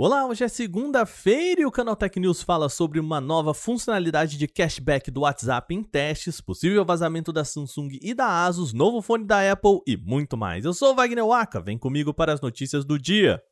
Olá, hoje é segunda-feira e o Canal Tech News fala sobre uma nova funcionalidade de cashback do WhatsApp em testes, possível vazamento da Samsung e da Asus, novo fone da Apple e muito mais. Eu sou o Wagner Waka, vem comigo para as notícias do dia.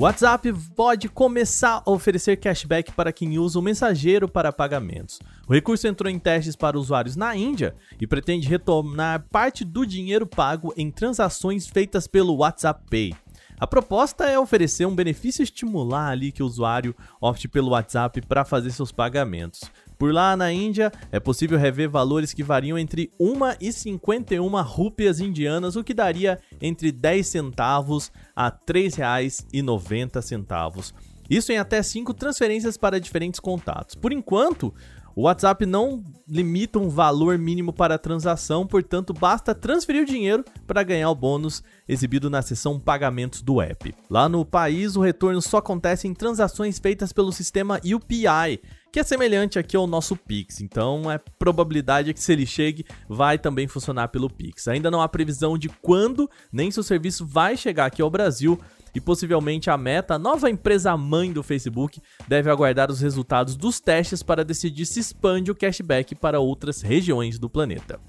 WhatsApp pode começar a oferecer cashback para quem usa o mensageiro para pagamentos. O recurso entrou em testes para usuários na Índia e pretende retornar parte do dinheiro pago em transações feitas pelo WhatsApp Pay. A proposta é oferecer um benefício estimular ali que o usuário opte pelo WhatsApp para fazer seus pagamentos. Por lá na Índia, é possível rever valores que variam entre 1 e 51 rúpias indianas, o que daria entre 10 centavos a R$ 3,90. Isso em até 5 transferências para diferentes contatos. Por enquanto, o WhatsApp não limita um valor mínimo para a transação, portanto, basta transferir o dinheiro para ganhar o bônus exibido na seção pagamentos do app. Lá no país, o retorno só acontece em transações feitas pelo sistema UPI, que é semelhante aqui ao nosso Pix. Então, é probabilidade que se ele chegue, vai também funcionar pelo Pix. Ainda não há previsão de quando nem se o serviço vai chegar aqui ao Brasil. E possivelmente a Meta, a nova empresa mãe do Facebook, deve aguardar os resultados dos testes para decidir se expande o cashback para outras regiões do planeta.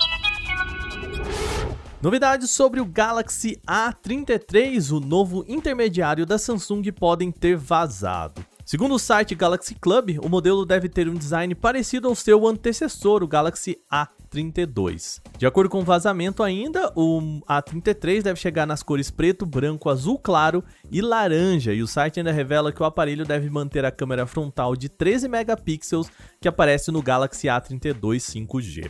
Novidades sobre o Galaxy A33, o novo intermediário da Samsung, podem ter vazado. Segundo o site Galaxy Club, o modelo deve ter um design parecido ao seu antecessor, o Galaxy A32. De acordo com o vazamento ainda, o A33 deve chegar nas cores preto, branco, azul claro e laranja, e o site ainda revela que o aparelho deve manter a câmera frontal de 13 megapixels que aparece no Galaxy A32 5G.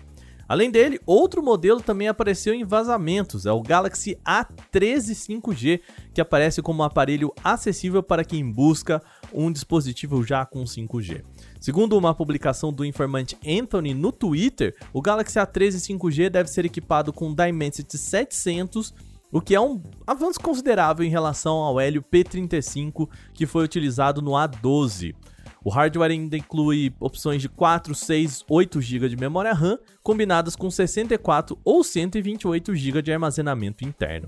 Além dele, outro modelo também apareceu em vazamentos, é o Galaxy A13 5G, que aparece como um aparelho acessível para quem busca um dispositivo já com 5G. Segundo uma publicação do informante Anthony no Twitter, o Galaxy A13 5G deve ser equipado com Dimensity 700 o que é um avanço considerável em relação ao Helio P35 que foi utilizado no A12. O hardware ainda inclui opções de 4, 6, 8 GB de memória RAM, combinadas com 64 ou 128 GB de armazenamento interno.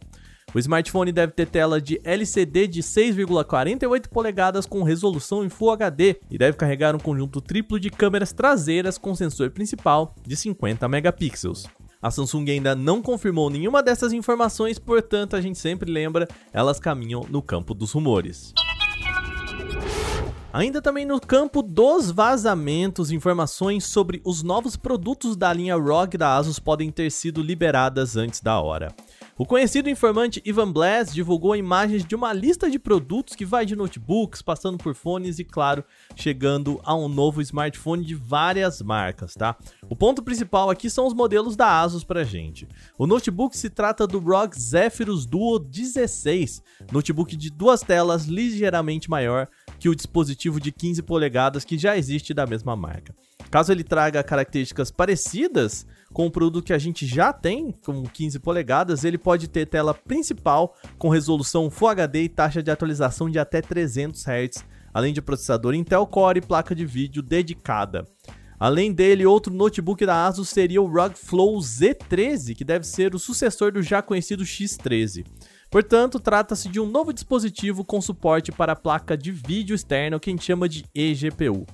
O smartphone deve ter tela de LCD de 6,48 polegadas com resolução em Full HD e deve carregar um conjunto triplo de câmeras traseiras com sensor principal de 50 megapixels. A Samsung ainda não confirmou nenhuma dessas informações, portanto, a gente sempre lembra, elas caminham no campo dos rumores. Ainda também no campo dos vazamentos, informações sobre os novos produtos da linha ROG da Asus podem ter sido liberadas antes da hora. O conhecido informante Ivan Blass divulgou imagens de uma lista de produtos que vai de notebooks, passando por fones e, claro, chegando a um novo smartphone de várias marcas, tá? O ponto principal aqui são os modelos da Asus pra gente. O notebook se trata do ROG Zephyrus Duo 16, notebook de duas telas ligeiramente maior que o dispositivo de 15 polegadas que já existe da mesma marca. Caso ele traga características parecidas com o produto que a gente já tem, com 15 polegadas, ele pode ter tela principal com resolução Full HD e taxa de atualização de até 300 Hz, além de processador Intel Core e placa de vídeo dedicada. Além dele, outro notebook da Asus seria o ROG Flow Z13, que deve ser o sucessor do já conhecido X13. Portanto, trata-se de um novo dispositivo com suporte para a placa de vídeo externa, que a gente chama de eGPU.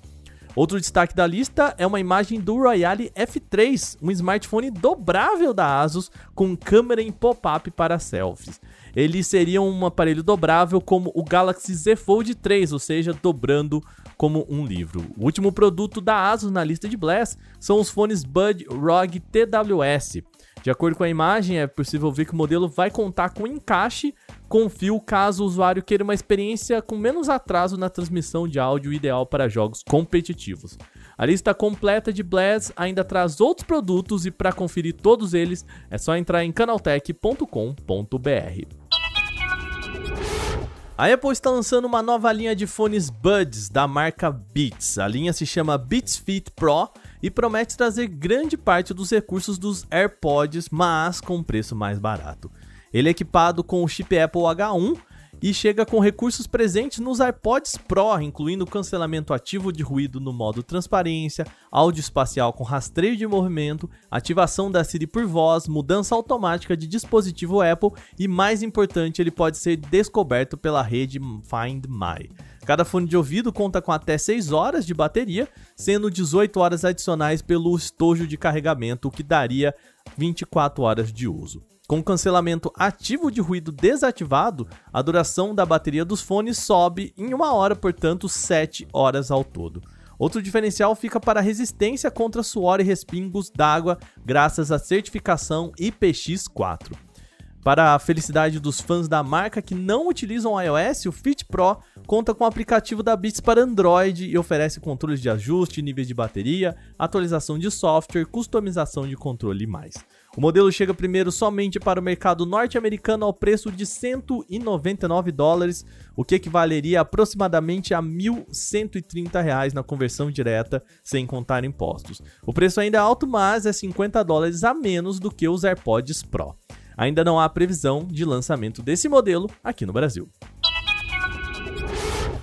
Outro destaque da lista é uma imagem do Royale F3, um smartphone dobrável da Asus com câmera em pop-up para selfies. Ele seria um aparelho dobrável como o Galaxy Z Fold 3, ou seja, dobrando como um livro. O último produto da Asus na lista de Blast são os fones Bud ROG TWS. De acordo com a imagem, é possível ver que o modelo vai contar com encaixe com fio caso o usuário queira uma experiência com menos atraso na transmissão de áudio ideal para jogos competitivos. A lista completa de Blaz ainda traz outros produtos e para conferir todos eles é só entrar em canaltech.com.br. A Apple está lançando uma nova linha de fones Buds da marca Beats. A linha se chama Beats Fit Pro e promete trazer grande parte dos recursos dos AirPods, mas com preço mais barato. Ele é equipado com o chip Apple H1 e chega com recursos presentes nos AirPods Pro, incluindo cancelamento ativo de ruído no modo transparência, áudio espacial com rastreio de movimento, ativação da Siri por voz, mudança automática de dispositivo Apple e, mais importante, ele pode ser descoberto pela rede Find My. Cada fone de ouvido conta com até 6 horas de bateria, sendo 18 horas adicionais pelo estojo de carregamento, o que daria 24 horas de uso. Com cancelamento ativo de ruído desativado, a duração da bateria dos fones sobe em uma hora, portanto, 7 horas ao todo. Outro diferencial fica para a resistência contra suor e respingos d'água, graças à certificação IPX4. Para a felicidade dos fãs da marca que não utilizam iOS, o Fit Pro conta com o aplicativo da Beats para Android e oferece controles de ajuste, níveis de bateria, atualização de software, customização de controle e mais. O modelo chega primeiro somente para o mercado norte-americano ao preço de 199 dólares, o que equivaleria aproximadamente a 1.130 reais na conversão direta, sem contar impostos. O preço ainda é alto, mas é 50 dólares a menos do que os AirPods Pro. Ainda não há previsão de lançamento desse modelo aqui no Brasil.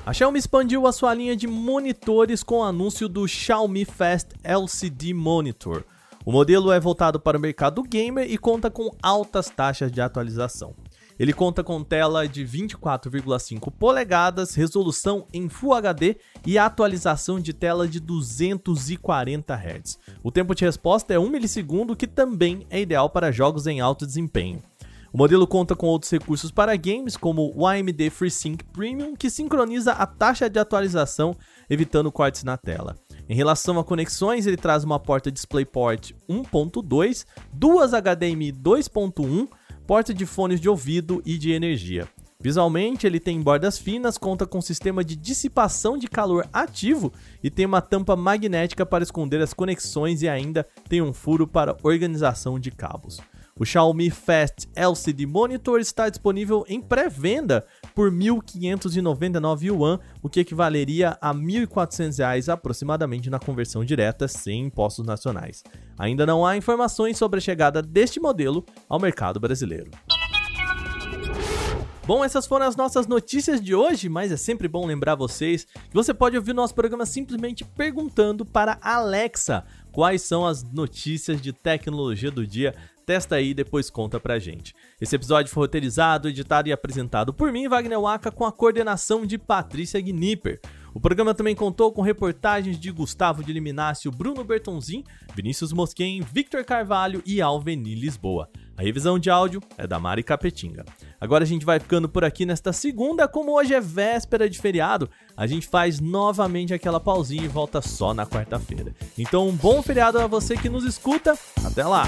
A Xiaomi expandiu a sua linha de monitores com o anúncio do Xiaomi Fast LCD Monitor. O modelo é voltado para o mercado gamer e conta com altas taxas de atualização. Ele conta com tela de 24,5 polegadas, resolução em Full HD e atualização de tela de 240 Hz. O tempo de resposta é 1 milissegundo, que também é ideal para jogos em alto desempenho. O modelo conta com outros recursos para games, como o AMD FreeSync Premium, que sincroniza a taxa de atualização, evitando cortes na tela. Em relação a conexões, ele traz uma porta DisplayPort 1.2, duas HDMI 2.1, porta de fones de ouvido e de energia. Visualmente, ele tem bordas finas, conta com sistema de dissipação de calor ativo e tem uma tampa magnética para esconder as conexões e ainda tem um furo para organização de cabos. O Xiaomi Fast LCD Monitor está disponível em pré-venda por 1.599 yuan, o que equivaleria a R$ 1.400 aproximadamente na conversão direta sem impostos nacionais. Ainda não há informações sobre a chegada deste modelo ao mercado brasileiro. Bom, essas foram as nossas notícias de hoje, mas é sempre bom lembrar vocês que você pode ouvir nosso programa simplesmente perguntando para Alexa quais são as notícias de tecnologia do dia Testa aí e depois conta pra gente. Esse episódio foi roteirizado, editado e apresentado por mim, Wagner Waka, com a coordenação de Patrícia Gnipper. O programa também contou com reportagens de Gustavo de Liminácio, Bruno Bertonzin, Vinícius Mosquen, Victor Carvalho e Alveni Lisboa. A revisão de áudio é da Mari Capetinga. Agora a gente vai ficando por aqui nesta segunda, como hoje é véspera de feriado, a gente faz novamente aquela pausinha e volta só na quarta-feira. Então um bom feriado a você que nos escuta, até lá!